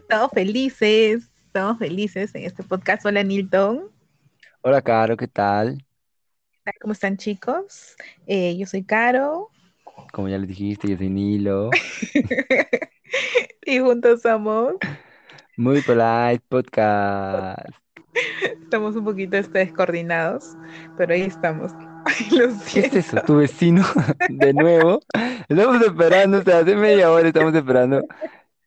Estamos felices, estamos felices en este podcast. Hola Nilton. Hola Caro, ¿qué tal? ¿Cómo están chicos? Eh, yo soy Caro. Como ya les dijiste, yo soy Nilo. y juntos somos Muy Polite Podcast. Estamos un poquito este, descoordinados, pero ahí estamos. Lo ¿Qué es eso? ¿Tu vecino? De nuevo. Estamos esperando, o sea, hace media hora estamos esperando.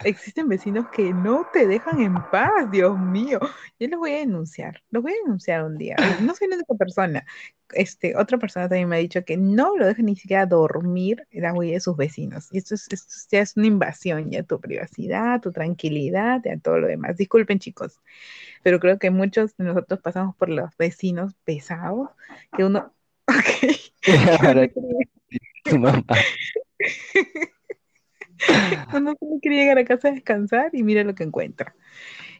Existen vecinos que no te dejan en paz, Dios mío. Yo los voy a denunciar, los voy a denunciar un día. No soy la única persona. Este, otra persona también me ha dicho que no lo dejan ni siquiera dormir la huella de sus vecinos. Y esto, es, esto ya es una invasión ya tu privacidad, tu tranquilidad, a todo lo demás. Disculpen, chicos, pero creo que muchos de nosotros pasamos por los vecinos pesados que uno. Ok. tu mamá. Uno solo quiere llegar a casa a descansar y mira lo que encuentra.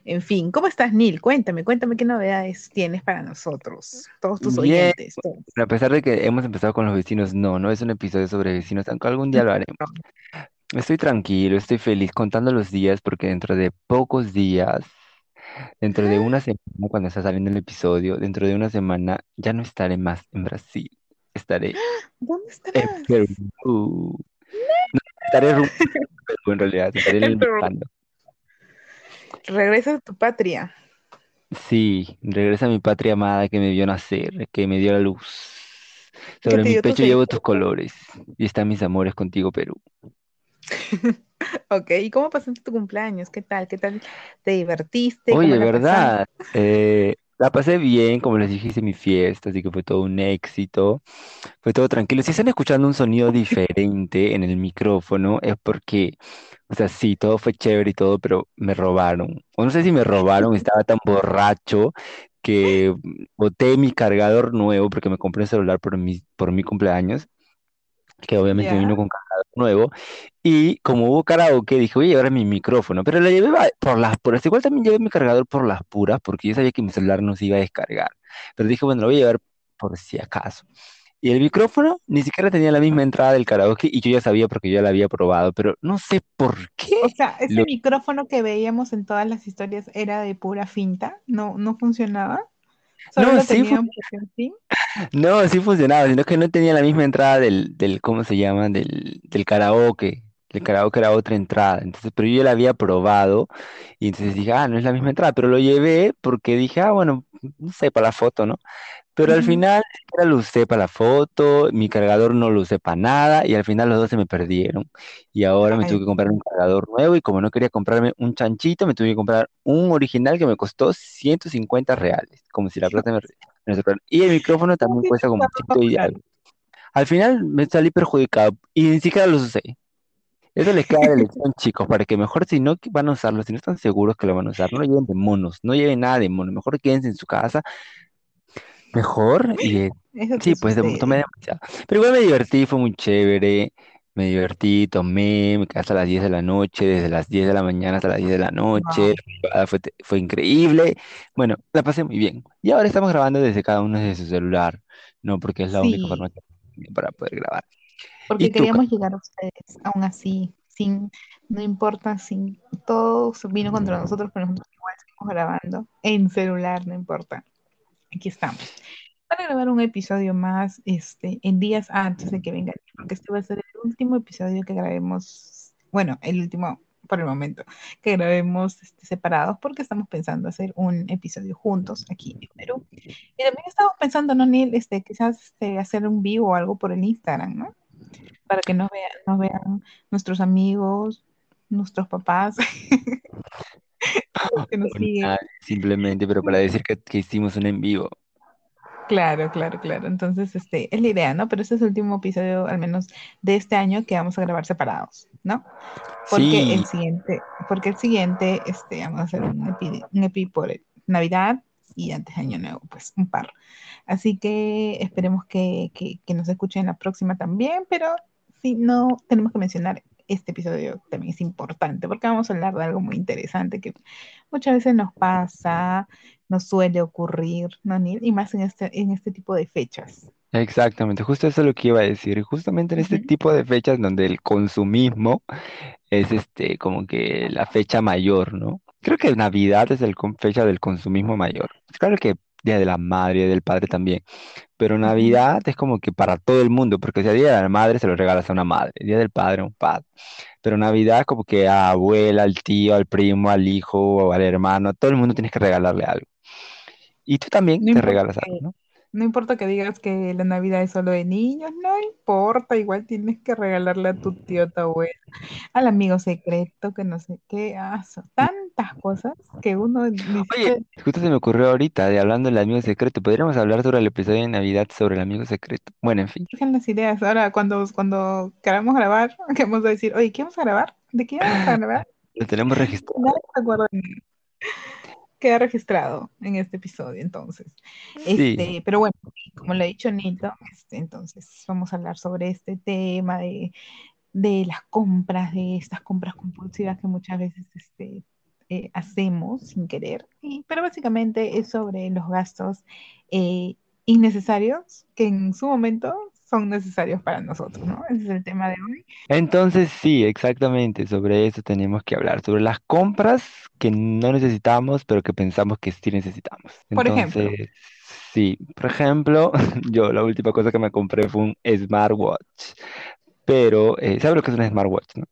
En fin, ¿cómo estás, Neil? Cuéntame, cuéntame qué novedades tienes para nosotros, todos tus Bien, oyentes. todos. a pesar de que hemos empezado con los vecinos, no, no es un episodio sobre vecinos, aunque algún día lo haremos. Estoy tranquilo, estoy feliz contando los días porque dentro de pocos días, dentro de una semana, cuando está saliendo el episodio, dentro de una semana ya no estaré más en Brasil, estaré ¿Dónde en estarás? Perú. No, estaré rumbo a Perú, en realidad, estaré En Perú. inventando. Regresa a tu patria. Sí, regresa a mi patria amada que me vio nacer, que me dio la luz. ¿Qué Sobre te mi dio tu pecho llevo tus colores y están mis amores contigo, Perú. Ok, ¿y cómo pasaste tu cumpleaños? ¿Qué tal? ¿Qué tal? ¿Te divertiste? ¿Cómo Oye, la? ¿verdad? Eh, la pasé bien, como les dije, hice mi fiesta, así que fue todo un éxito. Fue todo tranquilo. Si están escuchando un sonido diferente en el micrófono, es porque, o sea, sí, todo fue chévere y todo, pero me robaron. O no sé si me robaron, estaba tan borracho que boté mi cargador nuevo porque me compré un celular por mi, por mi cumpleaños. Que obviamente Ya. vino con cargador nuevo. Y como hubo karaoke, dije, voy a llevar mi micrófono, pero lo llevé por las puras. Igual también llevé mi cargador por las puras, porque yo sabía que mi celular no se iba a descargar. Pero dije, bueno, lo voy a llevar por si acaso. Y el micrófono ni siquiera tenía la misma entrada del karaoke y yo ya sabía porque yo la había probado, pero no sé por O qué. sea, ese Lo... micrófono que veíamos en todas las historias era de pura finta, no, no funcionaba. Solo No, lo sí, tenían sí. No, sí funcionaba, sino que no tenía la misma entrada del, del ¿cómo se llama? Del, del karaoke. El karaoke era otra entrada. Entonces, pero yo ya la había probado y entonces dije, ah, no es la misma entrada, pero lo llevé porque dije, ah, bueno, no sé, para la foto, ¿no? Pero al final siquiera lo usé para la foto, mi cargador no lo usé para nada y al final los dos se me perdieron. Y ahora me tuve que comprar un cargador nuevo y como no quería comprarme un chanchito, me tuve que comprar un original que me costó 150 reales, como si la plata me, Y el micrófono ¿cómo también cuesta como ciento y algo. Al final me salí perjudicado y ni siquiera los usé. Eso les queda de lección, chicos, para que mejor si no van a usarlo, si no están seguros que lo van a usar, no lo lleven de monos, no lleven nada de monos, mejor quédense en su casa, mejor y eh, sí, pues de- tomé demasiado. Pero igual me divertí, fue muy chévere, me divertí, tomé, me quedé hasta las 10 de la noche, desde las 10 de la mañana hasta las 10 de la noche, fue, fue increíble, bueno, la pasé muy bien. Y ahora estamos grabando desde cada uno desde su celular, no porque es la única forma que para poder grabar. ¿Y porque queríamos llegar a ustedes, aún así, sin, no importa, sin, todo se vino contra nosotros, pero nosotros igual seguimos grabando en celular, no importa. Aquí estamos. Para grabar un episodio más, este, en días antes de que venga, porque este va a ser el último episodio que grabemos, bueno, el último por el momento, que grabemos este, separados, porque estamos pensando hacer un episodio juntos aquí en Perú. Y también estamos pensando, ¿no, Neil? Este, quizás este, hacer un vivo o algo por el Instagram, ¿no? Para que nos vean, nos vean nuestros amigos, nuestros papás, que nos siguen. simplemente, pero para decir que hicimos un en vivo. Claro, claro, claro. Entonces, este, es la idea, ¿no? Pero este es el último episodio, al menos de este año, que vamos a grabar separados, ¿no? Porque el Sí, siguiente, porque el siguiente, este, vamos a hacer un epi, un epi por Navidad y antes de Año Nuevo, pues un par. Así que esperemos que, que, que nos escuchen la próxima también, pero si no, tenemos que mencionar este episodio también es importante porque vamos a hablar de algo muy interesante que muchas veces nos pasa, nos suele ocurrir, ¿no, Neil? Y más en este, en este tipo de fechas. Exactamente, justo eso es lo que iba a decir. Justamente en este tipo de fechas donde el consumismo es este como que la fecha mayor, ¿no? Creo que Navidad es el fecha del consumismo mayor. Claro que Día de la Madre, del Padre también, pero. Navidad es como que para todo el mundo, porque si a Día de la Madre se lo regalas a una madre, Día del Padre a un padre, pero Navidad como que a abuela, al tío, al primo, al hijo o al hermano, a todo el mundo tienes que regalarle algo. Y tú también No te regalas algo, ¿no? no importa que digas que la Navidad es solo de niños, no importa, igual tienes que regalarle a tu tío, a tu abuela, al amigo secreto, que no sé qué, ah, son tantas cosas que uno Oye, dice, justo se me ocurrió ahorita de hablando del amigo secreto. Podríamos hablar sobre el episodio de Navidad sobre el amigo secreto. Bueno, en fin, surgen las ideas. Ahora, cuando, cuando queramos grabar, que vamos a decir, oye, ¿qué vamos a grabar? ¿De qué vamos a grabar? lo tenemos registrado. Se acuerda queda registrado en este episodio, entonces. Sí. Este, pero bueno, como lo ha dicho Nito, este, entonces vamos a hablar sobre este tema de, de las compras, de estas compras compulsivas que muchas veces este, eh, hacemos sin querer, y, pero básicamente es sobre los gastos eh, innecesarios que en su momento son necesarios para nosotros, ¿no? Ese es el tema de hoy. Entonces, sí, exactamente, sobre eso tenemos que hablar, sobre las compras que no necesitamos, pero que pensamos que sí necesitamos. Por ejemplo, sí, por ejemplo, yo la última cosa que me compré fue un smartwatch, pero, eh, ¿sabes lo que es un smartwatch, no?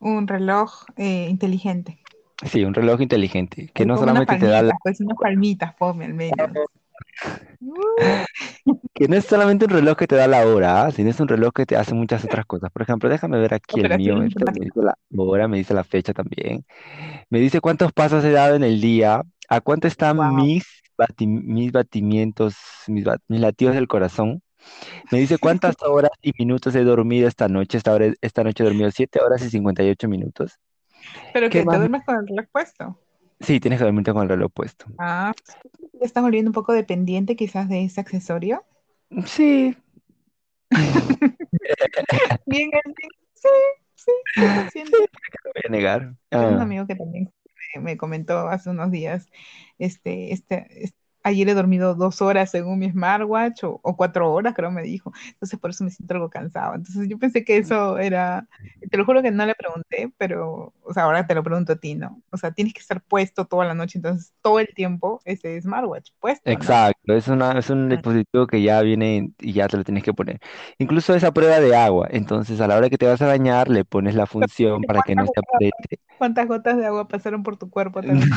un reloj eh, inteligente. Sí, un reloj inteligente, que no solamente te da la pues unas palmitas, ponme al menos. Que no es solamente un reloj que te da la hora, ¿ah? sino es un reloj que te hace muchas otras cosas. Por ejemplo, déjame ver aquí el mío. Este me dice la hora, me dice la fecha también. Me dice cuántos pasos he dado en el día, a cuánto están Wow. mis, bati- mis batimientos, mis, bat- mis latidos del corazón. Me dice cuántas horas y minutos he dormido esta noche. Esta, hora, esta noche he dormido 7 horas y 58 minutos. Pero ¿Qué que te duermes con el reloj puesto. Sí, tienes que dormirte con el reloj puesto. Ah, te estás volviendo un poco dependiente quizás de ese accesorio. Sí, Bien. Sí, sí, sí lo voy a negar. Tengo un Ah, amigo que también me, me comentó hace unos días, este, este, es- ayer he dormido dos horas según mi smartwatch o, o cuatro horas, creo me dijo. Entonces por eso me siento algo cansado. Entonces yo pensé que eso era, te lo juro que no le pregunté, pero, o sea, ahora te lo pregunto a ti, ¿no? O sea, tienes que estar puesto toda la noche, entonces todo el tiempo ese smartwatch puesto, ¿no? Exacto, es una, es un dispositivo que ya viene y ya te lo tienes que poner. Incluso esa prueba de agua, entonces a la hora que te vas a bañar le pones la función para que no ¿Cuántas se apriete. cuántas gotas de agua pasaron por tu cuerpo? También.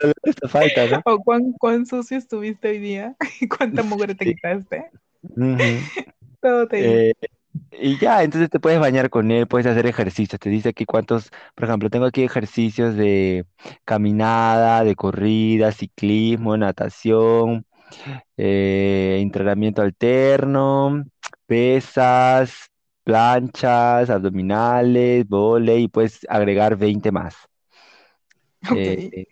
Solo falta, ¿no? O cuán, cuán sucio estuviste hoy día y cuánta mugre te Sí. quitaste. Todo te. Eh, y ya, entonces te puedes bañar con él, puedes hacer ejercicios. Te dice aquí cuántos, por ejemplo, tengo aquí ejercicios de caminada, de corrida, ciclismo, natación, eh, entrenamiento alterno, pesas, planchas, abdominales, vóley, y puedes agregar 20 más. Ok. Eh,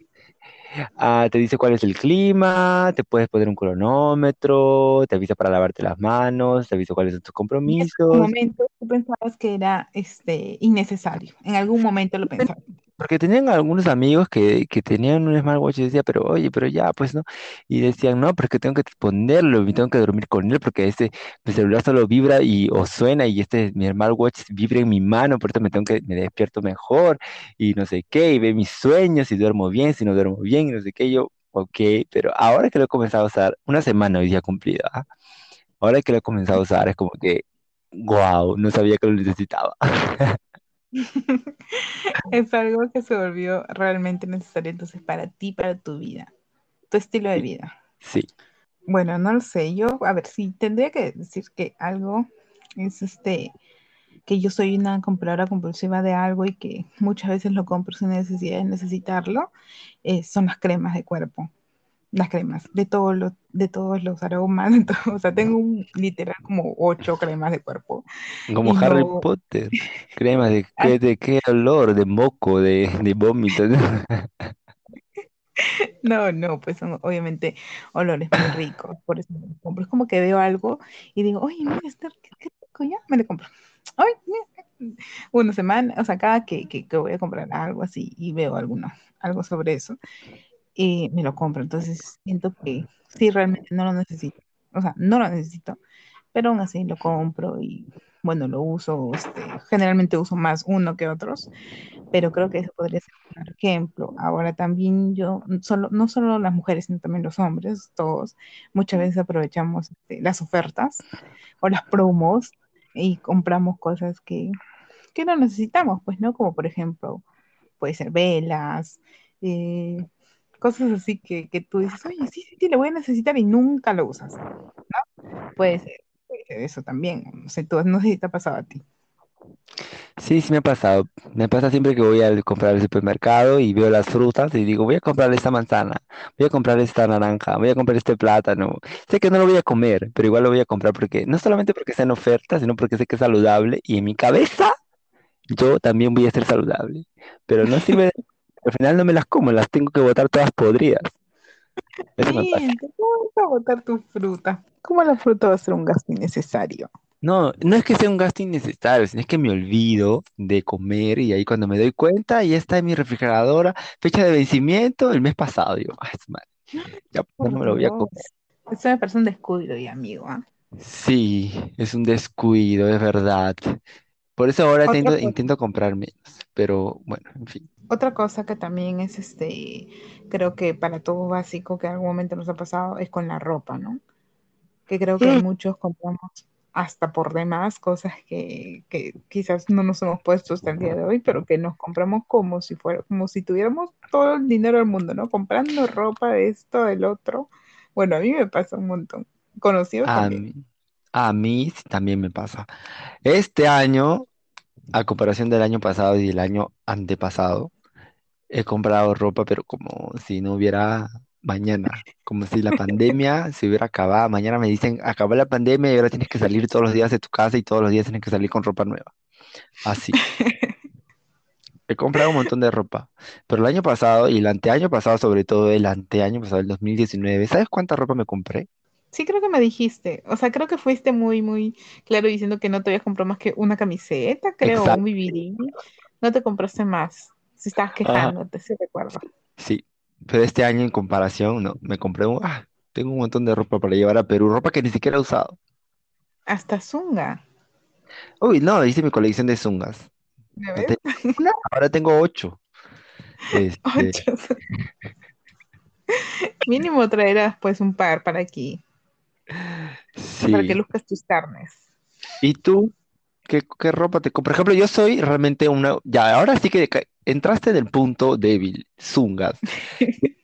ah, te dice cuál es el clima, te puedes poner un cronómetro, te avisa para lavarte las manos, te avisa cuáles son tus Y eso en compromisos. momento tú pensabas que era este, innecesario. En algún momento lo pensabas. Porque tenían algunos amigos que, que tenían un smartwatch y decía, pero oye, pero ya, pues no. Y decían, no, pero es que tengo que ponerlo y tengo que dormir con él porque este, mi celular solo vibra y o suena y este, mi smartwatch vibra en mi mano, por eso me tengo que, me despierto mejor y no sé qué, y ve mis sueños, si duermo bien, si no duermo bien, y no sé qué. Yo, ok, pero ahora que lo he comenzado a usar, una semana hoy día cumplida, ¿ah? Ahora que lo he comenzado a usar es como que, wow, no sabía que lo necesitaba. Es algo que se volvió realmente necesario entonces para ti, para tu vida, tu estilo de vida. sí. Bueno, no lo sé. Yo, a ver, sí, tendría que decir que algo es este, que yo soy una compradora compulsiva de algo y que muchas veces lo compro sin necesidad de necesitarlo, eh, son las cremas de cuerpo. Las cremas, de todos los, de todos los aromas, de todo, o sea, tengo un, literal como ocho cremas de cuerpo Como y Harry no, Potter. Crema de ah, qué, de qué olor, de moco, de, de vómito. no, no, pues son obviamente olores muy ricos, por eso me lo compro. Es como que veo algo y digo, oye, mira, este, qué, qué rico, ya, me lo compro. Ay, mira, una semana, o sea, cada que, que, que voy a comprar algo así y veo alguno, algo sobre eso, eh, me lo compro. Entonces siento que sí, realmente no lo necesito. o sea, no lo necesito, pero aún así lo compro y bueno, lo uso, este, generalmente uso más uno que otros, pero creo que eso podría ser un ejemplo. Ahora también yo, solo, no solo las mujeres, sino también los hombres, todos, muchas veces aprovechamos este, las ofertas o las promos y compramos cosas que, que no necesitamos, pues, ¿no? Como por ejemplo, puede ser velas, eh, cosas así que, que, tú dices, oye, sí, sí, sí, lo voy a necesitar y nunca lo usas, ¿no? Puede ser, puede ser eso también, no sé, tú, no sé si te ha pasado a ti. Sí, sí me ha pasado. Me pasa siempre que voy a comprar al supermercado y veo las frutas y digo, voy a comprar esta manzana, voy a comprar esta naranja, voy a comprar este plátano. Sé que no lo voy a comer, pero igual lo voy a comprar porque, no solamente porque está en oferta, sino porque sé que es saludable y en mi cabeza yo también voy a ser saludable. Pero no sirve, de- al final no me las como, las tengo que botar todas podridas. Eso ¿cómo vas a botar tu fruta? ¿Cómo la fruta va a ser un gasto innecesario? No, no es que sea un gasto innecesario, sino es que me olvido de comer y ahí cuando me doy cuenta ya está en mi refrigeradora, fecha de vencimiento el mes pasado. Digo, ay, madre, ya pues, no me lo voy a comer. Eso me parece un descuido, y amigo, ¿ah? Sí, es un descuido, es verdad. Por eso ahora intento, cosa, intento comprar menos, pero bueno, en fin. otra cosa que también es este, creo que para todo básico que en algún momento nos ha pasado es con la ropa, ¿no? Que creo que Mm. muchos compramos hasta por demás cosas que, que quizás no nos hemos puesto hasta el día de hoy, pero que nos compramos como si fuera, como si tuviéramos todo el dinero del mundo, ¿no? Comprando ropa de esto, del otro. Bueno, a mí me pasa un montón. Conocidos A también. mí, a mí sí también me pasa. Este año, a comparación del año pasado y del año antepasado, He comprado ropa, pero como si no hubiera mañana, como si la pandemia se hubiera acabado. Mañana me dicen, acabó la pandemia y ahora tienes que salir todos los días de tu casa y todos los días tienes que salir con ropa nueva. Así. He comprado un montón de ropa, pero el año pasado y el anteaño pasado, sobre todo el anteaño pasado, el 2019, ¿sabes cuánta ropa me compré? Sí, creo que me dijiste. O sea, creo que fuiste muy, muy claro diciendo que no te habías comprado más que una camiseta, creo, un. BBD. No te compraste más. Si estabas quejándote, sí recuerdo. sí. Pero este año en comparación, no, me compré un, ah, tengo un montón de ropa para llevar a Perú, ropa que ni siquiera he usado. Hasta Zunga. Uy, no, hice mi colección de zungas. Ahora tengo ocho. Este, Ocho. Mínimo traerás pues un par para aquí, para que luzcas tus carnes. ¿Y tú? ¿Qué, qué ropa te compras? Por ejemplo, yo soy realmente una... Ya, ahora sí que entraste en el punto débil, zungas.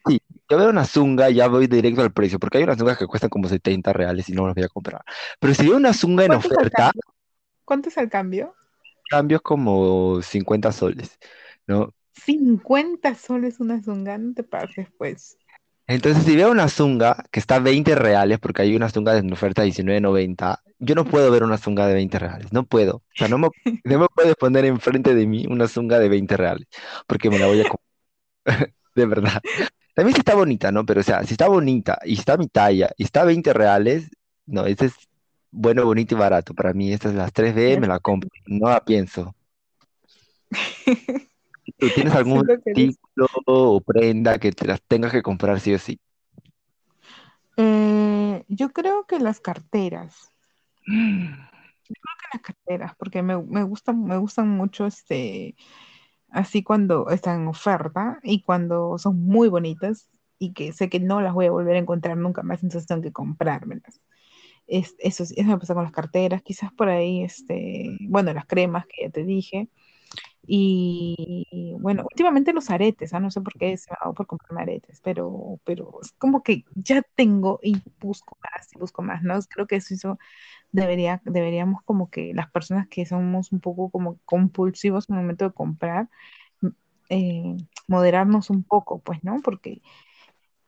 Sí, yo veo una zunga, ya voy directo al precio, porque hay unas zungas que cuestan como 70 reales y no las voy a comprar. Pero si veo una zunga en ¿Cuánto es el oferta, cambio? ¿Cuánto es el cambio? cambios como 50 soles, ¿no? 50 soles una zunga, no te pases pues. Entonces, si veo una zunga que está a 20 reales, porque hay una zunga en oferta de 19.90, yo no puedo ver una zunga de 20 reales, no puedo. O sea, no me, no me puedes poner enfrente de mí una zunga de 20 reales, porque me la voy a comprar, de verdad. También si está bonita, ¿no? Pero, o sea, si está bonita y está mi talla y está a 20 reales, no, ese es bueno, bonito y barato. Para mí, estas las tres b Ya me la compro, no la pienso. ¿Tú tienes algún que artículo o prenda que te las tengas que comprar sí o sí? Eh, yo creo que las carteras, las carteras, porque me, me gustan, me gustan mucho este, así cuando están en oferta y cuando son muy bonitas y que sé que no las voy a volver a encontrar nunca más, entonces tengo que comprármelas. Es, eso, sí, eso me pasa con las carteras, quizás por ahí, este, bueno, las cremas que ya te dije. Y bueno, últimamente los aretes, ¿ah? No sé por qué se me ha dado por comprarme aretes, pero, pero es como que ya tengo y busco más y busco más, ¿no? Creo que eso, eso debería, deberíamos como que las personas que somos un poco como compulsivos en el momento de comprar, eh, moderarnos un poco, pues, ¿no? Porque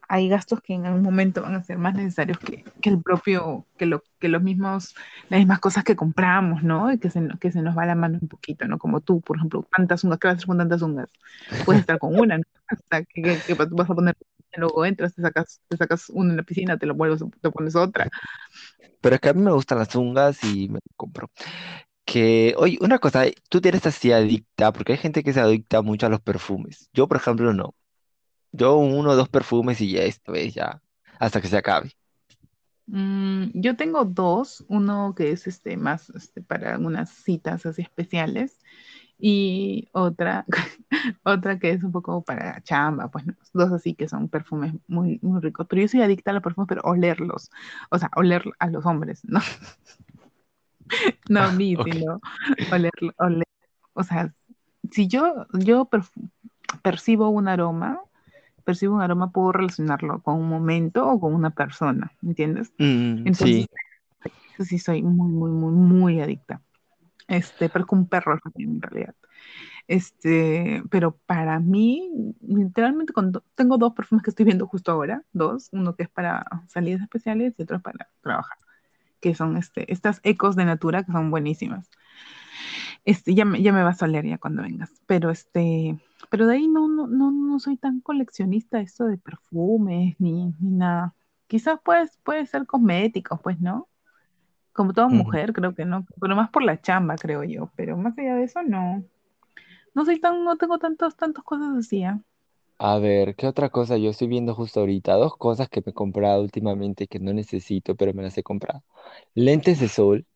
hay gastos que en algún momento van a ser más necesarios que, que el propio, que, lo, que los mismos, las mismas cosas que compramos, ¿no? Y que se, que se nos va la mano un poquito, ¿no? Como tú, por ejemplo, tantas ungas, ¿qué vas a hacer con tantas ungas? Puedes estar con una, ¿no? Hasta que, que, que, vas a poner, luego entras, te sacas, te sacas una en la piscina, te lo vuelves, te pones otra. Pero es que a mí me gustan las ungas y me compro. Que, oye, una cosa, tú tienes así adicta, porque hay gente que se adicta mucho a los perfumes. Yo, por ejemplo, no. Yo uno o dos perfumes y ya esto es ya, hasta que se acabe. Mm, yo tengo dos, uno que es este más este, para algunas citas así especiales y otra, otra que es un poco para chamba, pues ¿no? dos así que son perfumes muy, muy ricos. Pero yo soy adicta a los perfumes, pero olerlos, o sea, oler a los hombres, ¿no? No a mí, Ok. sino oler, oler. O sea, si yo, yo percibo un aroma, percibo un aroma, puedo relacionarlo con un momento o con una persona, ¿entiendes? Mm, Entonces, sí, sí soy muy, muy, muy, muy adicta. Este, pero con un perro en realidad. Este, pero para mí, literalmente cuando tengo dos perfumes que estoy viendo justo ahora, dos, uno que es para salidas especiales y otro para trabajar, que son este, estas ecos de Natura que son buenísimas. Este, ya me, ya me vas a oler ya cuando vengas, pero este, pero de ahí no, no, no, no soy tan coleccionista esto de perfumes ni, ni nada. Quizás pues, puede ser cosméticos, pues, ¿no? Como toda mujer, creo que no, pero más por la chamba, creo yo, pero más allá de eso, no. No soy tan, no tengo tantos, tantas cosas así, ¿ah? A ver, ¿qué otra cosa yo estoy viendo justo ahorita? Dos cosas que me he comprado últimamente que no necesito, pero me las he comprado. Lentes de sol,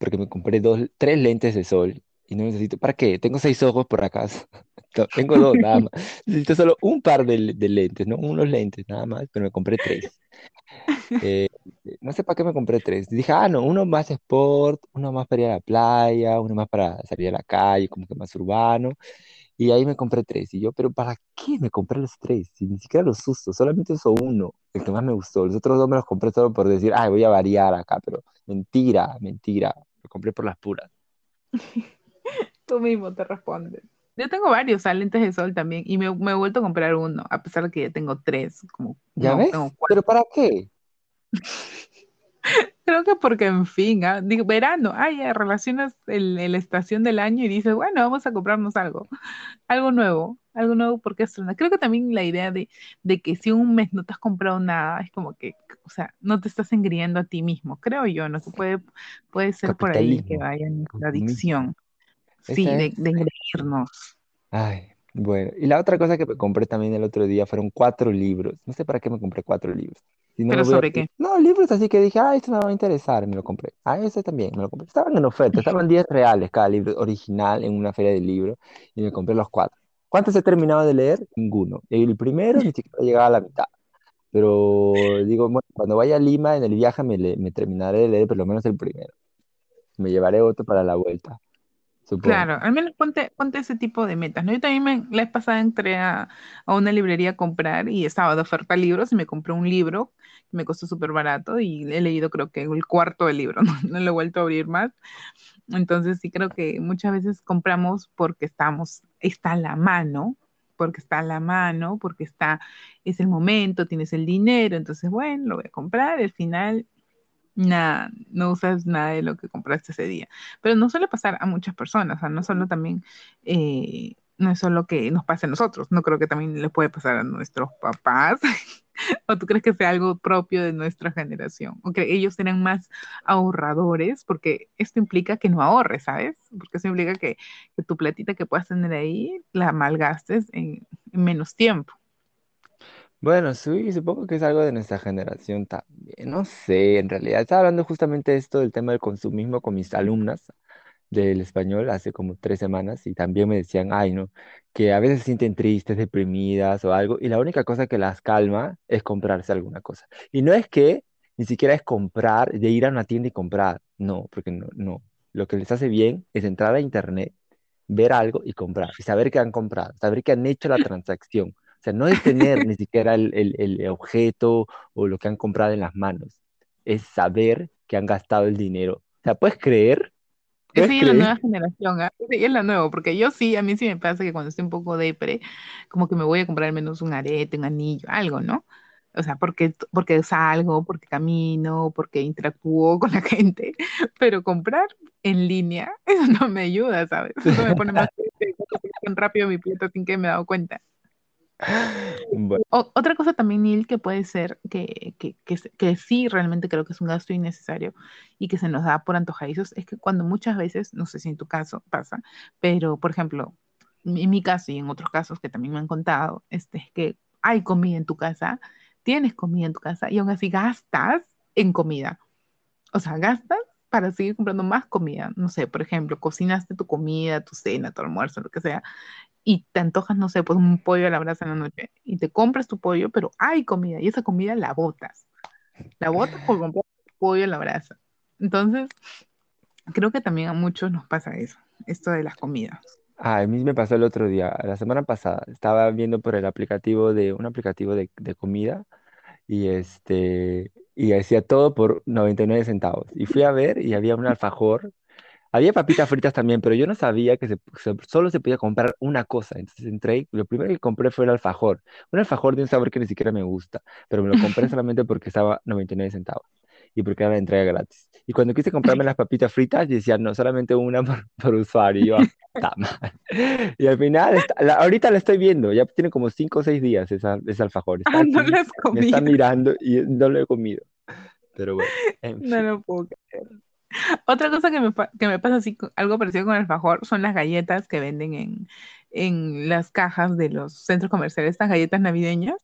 porque me compré dos, tres lentes de sol y no necesito. ¿Para qué? Tengo seis ojos por acaso. No, tengo dos nada más. Necesito solo un par de, de lentes, no unos lentes nada más, pero me compré tres. Eh, no sé para qué me compré tres. Dije, ah, no, uno más sport, uno más para ir a la playa, uno más para salir a la calle, como que más urbano. Y ahí me compré tres. Y yo, pero ¿para qué me compré los tres? Si ni siquiera los uso, solamente uso uno, el que más me gustó. Los otros dos me los compré solo por decir, ay, voy a variar acá, pero mentira, mentira. Compré por las puras. Tú mismo te respondes. Yo tengo varios lentes de sol también y me, me he vuelto a comprar uno, a pesar de que ya tengo tres, como ¿Ya no, ves? tengo cuatro. ¿Pero para qué? Creo que porque, en fin, ah, digo, verano, ah, ya relacionas el, el- la estación del año y dices, bueno, vamos a comprarnos algo, algo nuevo, algo nuevo porque estrenar. Creo que también la idea de, de que si un mes no te has comprado nada, es como que, o sea, no te estás engriendo a ti mismo, creo yo, ¿no? Que puede, puede ser por ahí que vaya nuestra adicción, sí, de, de engreírnos. Ay, bueno. Y la otra cosa que me compré también el otro día fueron cuatro libros. No sé para qué me compré cuatro libros. Si no me ¿Pero a sobre qué? No, libros así que dije, ah, esto me va a interesar, me lo compré. Ah, ese también me lo compré. Estaban en oferta, estaban 10 reales cada libro original en una feria de libros y me compré los cuatro. ¿Cuántos he terminado de leer? Ninguno. El primero ni siquiera llegaba a la mitad. Pero digo, bueno, cuando vaya a Lima en el viaje me, terminaré de leer por lo menos el primero. Me llevaré otro para la vuelta, supongo. Claro, al menos ponte, ponte ese tipo de metas, ¿no? Yo también me, la vez pasada entré a, una librería a comprar y estaba de oferta libros y me compré un libro me costó súper barato y he leído creo que el cuarto del libro, ¿no? No lo he vuelto a abrir más. Entonces sí creo que muchas veces compramos porque estamos, está a la mano, porque está a la mano, porque está, es el momento, tienes el dinero, entonces bueno, lo voy a comprar, al final Nada, no usas nada de lo que compraste ese día. Pero no suele pasar a muchas personas, o sea, no solo también, eh, no es solo que nos pase a nosotros, no creo que también le puede pasar a nuestros papás, o tú crees que sea algo propio de nuestra generación, o que ellos serán más ahorradores, porque esto implica que no ahorres, ¿sabes? Porque eso implica que, que tu platita que puedas tener ahí la malgastes en, en menos tiempo. Bueno, sí, supongo que es algo de nuestra generación también. No sé, en realidad estaba hablando justamente de esto del tema del consumismo con mis alumnas del español hace como tres semanas y también me decían, ay, no, que a veces se sienten tristes, deprimidas o algo y la única cosa que las calma es comprarse alguna cosa. Y no es que ni siquiera es comprar, de ir a una tienda y comprar, no, porque no, no. Lo que les hace bien es entrar a internet ver algo y comprar, y saber que han comprado, saber que han hecho la transacción. O sea, no es tener ni siquiera el, el- el objeto o lo que han comprado en las manos, es saber que han gastado el dinero. O sea, ¿puedes creer? Esa ¿Puedes ya es la nueva generación, ¿ah? Esa ya es la nueva, porque yo sí, a mí sí me pasa que cuando estoy un poco depre, como que me voy a comprar al menos un arete, un anillo, algo, ¿no? O sea, porque, porque salgo, porque camino, porque interactúo con la gente, pero comprar en línea, eso no me ayuda, ¿sabes? Eso me pone más triste, tan rápido mi plata sin que me he dado cuenta. Bueno, O- otra cosa también, Neil, que puede ser que, que, que, que sí realmente creo que es un gasto innecesario y que se nos da por antojadizos, es que cuando muchas veces, no sé si en tu caso pasa, pero por ejemplo, en mi caso y en otros casos que también me han contado, este, es que hay comida en tu casa, tienes comida en tu casa y aún así gastas en comida. O sea, gastas para seguir comprando más comida. No sé, por ejemplo, cocinaste tu comida, tu cena, tu almuerzo, lo que sea, y te antojas, no sé, pues un pollo a la brasa en la noche, y te compras tu pollo, pero hay comida, y esa comida la botas. La botas por comprar pollo a la brasa. Entonces, creo que también a muchos nos pasa eso, esto de las comidas. Ah, a mí me pasó el otro día, la semana pasada, estaba viendo por el aplicativo de, un aplicativo de, de comida y este, y hacía todo por 99 centavos. Y fui a ver y había un alfajor, había papitas fritas también, pero yo no sabía que se, se- solo se podía comprar una cosa. Entonces entré y lo primero que compré fue el alfajor, un alfajor de un sabor que ni siquiera me gusta, pero me lo compré solamente porque estaba 99 centavos y porque era la entrega gratis. Y cuando quise comprarme las papitas fritas, decía, no, solamente una por, por usuario. Y yo, "Ah, está mal. Y al final, está- la- ahorita la estoy viendo, ya tiene como 5 o 6 días esa, ese alfajor. Está Ah, no aquí, las me está mirando y no lo he comido. Pero bueno, en no fin. lo puedo creer. Otra cosa que me, que me pasa así, algo parecido con el alfajor, son las galletas que venden en, en las cajas de los centros comerciales, estas galletas navideñas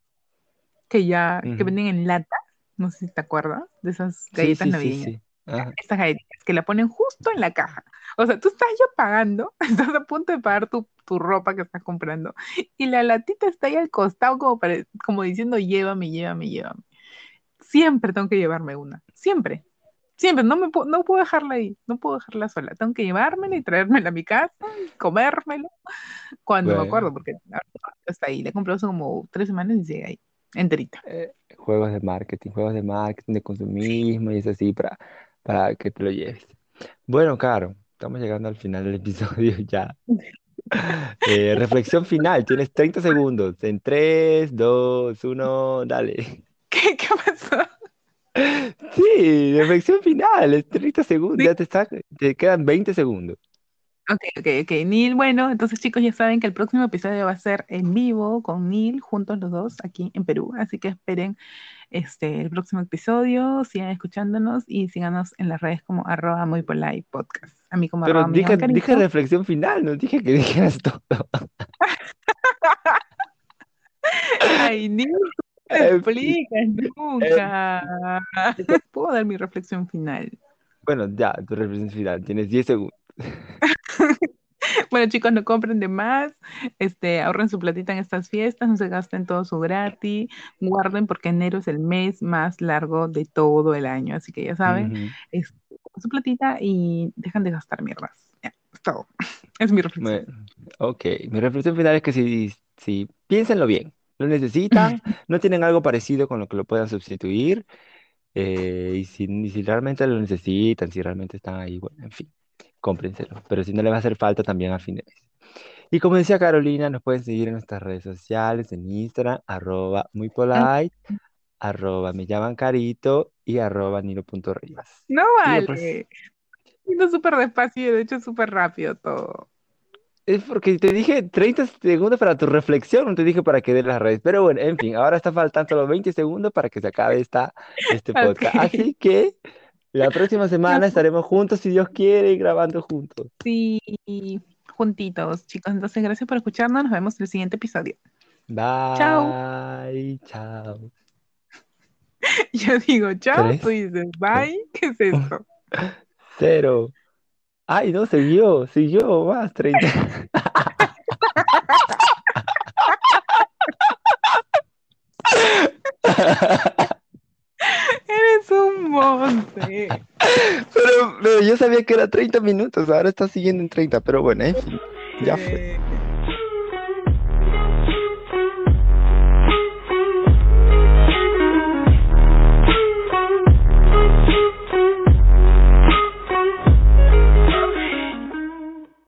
que ya, que venden en lata, no sé si te acuerdas de esas galletas sí, sí, navideñas. sí. Estas galletitas que la ponen justo en la caja. O sea, tú estás ya pagando, estás a punto de pagar tu, tu ropa que estás comprando y la latita está ahí al costado como, para, como diciendo, llévame, llévame, llévame. Siempre tengo que llevarme una, siempre, siempre, no, me puedo, no puedo dejarla ahí, no puedo dejarla sola, tengo que llevármela y traérmela a mi casa, y comérmela cuando me Bueno, acuerdo, porque está ahí, la he comprado hace como tres semanas y sigue ahí, enterita. eh, juegos de marketing, juegos de marketing, de consumismo y es así para, para que te lo lleves. Bueno, Caro, estamos llegando al final del episodio ya. Eh, reflexión final, tienes 30 segundos. En 3, 2, 1, dale. ¿Qué, qué pasó? Sí, reflexión final, es 30 segundos, ya te, está, te quedan 20 segundos. Ok, ok, ok. Neil, bueno, entonces chicos ya saben que el próximo episodio va a ser en vivo con Neil, juntos los dos aquí en Perú. Así que esperen este, el próximo episodio, sigan escuchándonos y síganos en las redes como arroba muy polite podcast. A mí como Pero arroba dije, dije reflexión final, no dije que dijeras todo. Ay, Neil, fin, explicas en nunca. Puedo dar mi reflexión final. Bueno, ya, tu reflexión final, tienes 10 segundos. Bueno, chicos, no compren de más, este, ahorren su platita en estas fiestas, no se gasten todo su gratis, guarden porque enero es el mes más largo de todo el año, así que ya saben, Ujú. es su platita y dejan de gastar mierdas. Ya, es todo. Es mi reflexión. Bueno, ok, mi reflexión final es que si, si piénsenlo bien, lo necesitan, no tienen algo parecido con lo que lo puedan sustituir, eh, y si, y si realmente lo necesitan, si realmente están ahí, bueno, en fin, cómprenselo, pero si no le va a hacer falta también a fin de mes. Y como decía Carolina, nos pueden seguir en nuestras redes sociales, en Instagram, arroba muy polite, arroba me llaman carito y arroba nilo.rivas. No pues, vale. Yendo súper despacio y de hecho súper rápido todo. Es porque te dije 30 segundos para tu reflexión, no te dije para que des las redes. Pero bueno, en fin, ahora está faltando solo 20 segundos para que se acabe esta, este podcast. Así que la próxima semana estaremos juntos, si Dios quiere, grabando juntos. Sí, juntitos, chicos. Entonces, gracias por escucharnos. Nos vemos en el siguiente episodio. Chao. Bye, chao. Yo digo chao, Tres, tú dices bye. ¿Qué es esto? cero. Ay, no, siguió, siguió más, 30. Eres un monte. Pero, pero yo sabía que era 30 minutos, ahora está siguiendo en 30, pero bueno, en fin, ya fue.